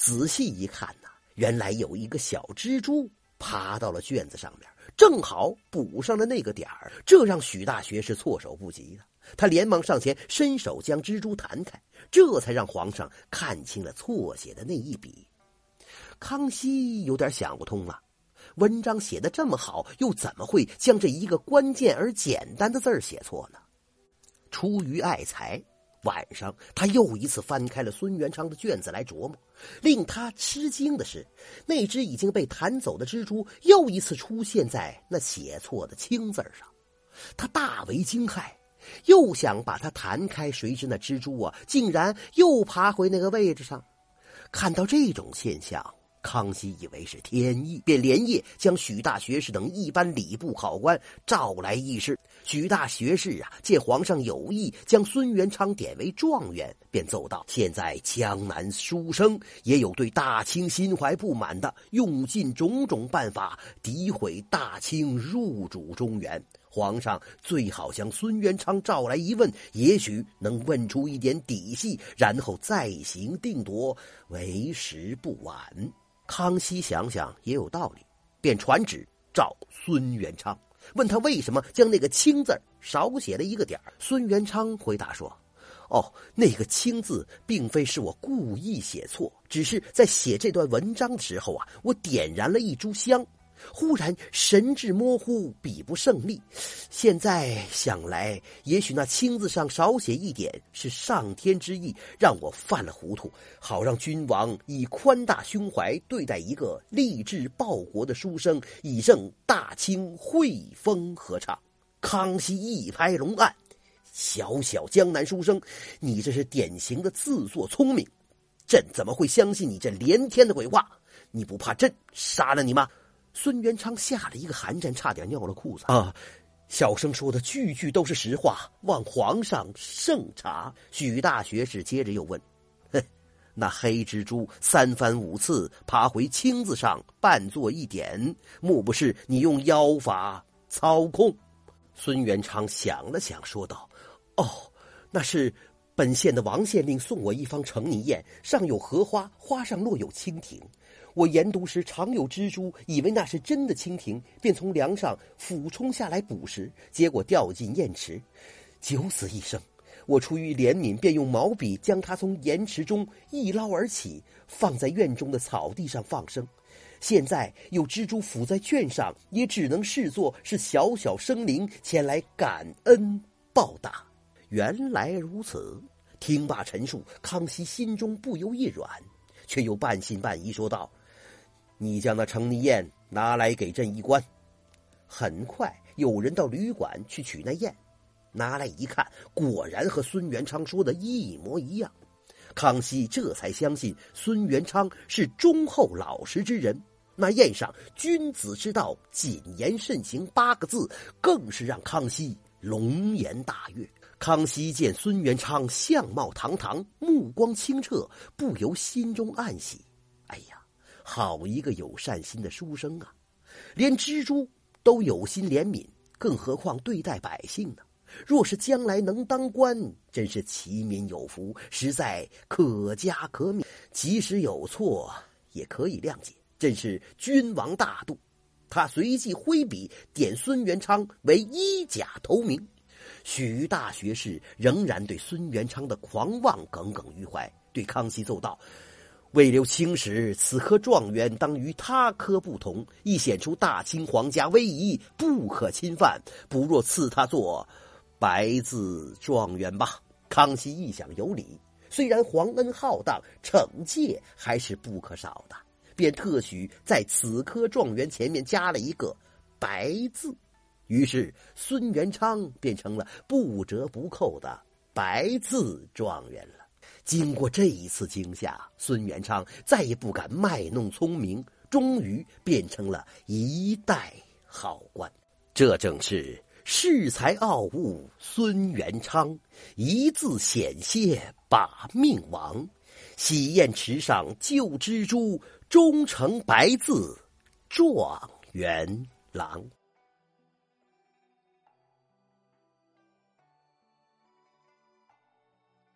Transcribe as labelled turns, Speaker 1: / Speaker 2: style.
Speaker 1: 仔细一看呐，原来有一个小蜘蛛爬到了卷子上面，正好补上了那个点儿，这让许大学是措手不及了。他连忙上前伸手将蜘蛛弹开，这才让皇上看清了错写的那一笔。康熙有点想不通了，文章写的这么好，又怎么会将这一个关键而简单的字儿写错呢？出于爱才。晚上，他又一次翻开了孙元昌的卷子来琢磨。令他吃惊的是，那只已经被弹走的蜘蛛又一次出现在那写错的“青”字上。他大为惊骇，又想把它弹开，谁知那蜘蛛啊，竟然又爬回那个位置上。看到这种现象。康熙以为是天意，便连夜将许大学士等一般礼部考官召来议事。许大学士啊，见皇上有意将孙元昌点为状元，便奏道：“现在江南书生也有对大清心怀不满的，用尽种种办法诋毁大清入主中原。皇上最好将孙元昌召来一问，也许能问出一点底细，然后再行定夺，为时不晚。”康熙想想也有道理，便传旨召孙元昌，问他为什么将那个“清”字少写了一个点孙元昌回答说：“哦，那个‘清’字并非是我故意写错，只是在写这段文章的时候啊，我点燃了一炷香。”忽然神志模糊，笔不胜利。现在想来，也许那“青”字上少写一点，是上天之意，让我犯了糊涂，好让君王以宽大胸怀对待一个立志报国的书生，以正大清汇风合唱。康熙一拍龙案：“小小江南书生，你这是典型的自作聪明。朕怎么会相信你这连天的鬼话？你不怕朕杀了你吗？”孙元昌吓了一个寒颤，差点尿了裤子啊！小生说的句句都是实话，望皇上圣察。许大学士接着又问：“哼，那黑蜘蛛三番五次爬回青字上，扮作一点，莫不是你用妖法操控？”孙元昌想了想，说道：“哦，那是本县的王县令送我一方成泥砚，上有荷花，花上落有蜻蜓。”我研读时常有蜘蛛，以为那是真的蜻蜓，便从梁上俯冲下来捕食，结果掉进砚池，九死一生。我出于怜悯，便用毛笔将它从盐池中一捞而起，放在院中的草地上放生。现在有蜘蛛伏在卷上，也只能视作是小小生灵前来感恩报答。原来如此，听罢陈述，康熙心中不由一软，却又半信半疑说道。你将那成泥砚拿来给朕一观。很快有人到旅馆去取那砚，拿来一看，果然和孙元昌说的一模一样。康熙这才相信孙元昌是忠厚老实之人。那砚上“君子之道，谨言慎行”八个字，更是让康熙龙颜大悦。康熙见孙元昌相貌堂堂，目光清澈，不由心中暗喜。好一个有善心的书生啊！连蜘蛛都有心怜悯，更何况对待百姓呢？若是将来能当官，真是齐民有福，实在可嘉可悯。即使有错，也可以谅解，真是君王大度。他随即挥笔点孙元昌为一甲头名。许大学士仍然对孙元昌的狂妄耿耿于怀，对康熙奏道。为留青史，此科状元当与他科不同，亦显出大清皇家威仪，不可侵犯。不若赐他做白字状元吧。康熙一想有理，虽然皇恩浩荡，惩戒还是不可少的，便特许在此科状元前面加了一个“白”字。于是孙元昌变成了不折不扣的白字状元了。经过这一次惊吓，孙元昌再也不敢卖弄聪明，终于变成了一代好官。这正是恃才傲物孙元昌，一字险些把命亡。喜宴池上救蜘蛛，终成白字状元郎。